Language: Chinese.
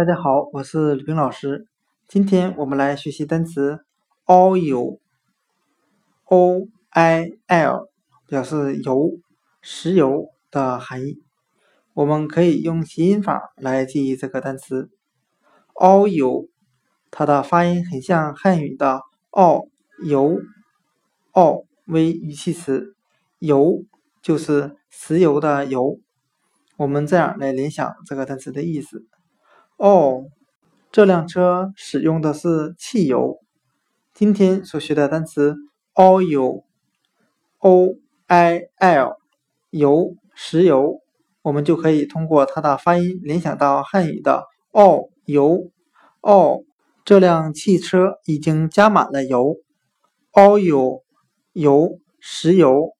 大家好，我是吕冰老师。今天我们来学习单词 oil，o i l 表示油、石油的含义。我们可以用谐音法来记忆这个单词 oil，它的发音很像汉语的“奥油”，“奥”为语气词，“油”就是石油的“油”。我们这样来联想这个单词的意思。哦，这辆车使用的是汽油。今天所学的单词 oil，o i l，油，石油，我们就可以通过它的发音联想到汉语的“哦油”。哦，这辆汽车已经加满了油。oil，油，石油。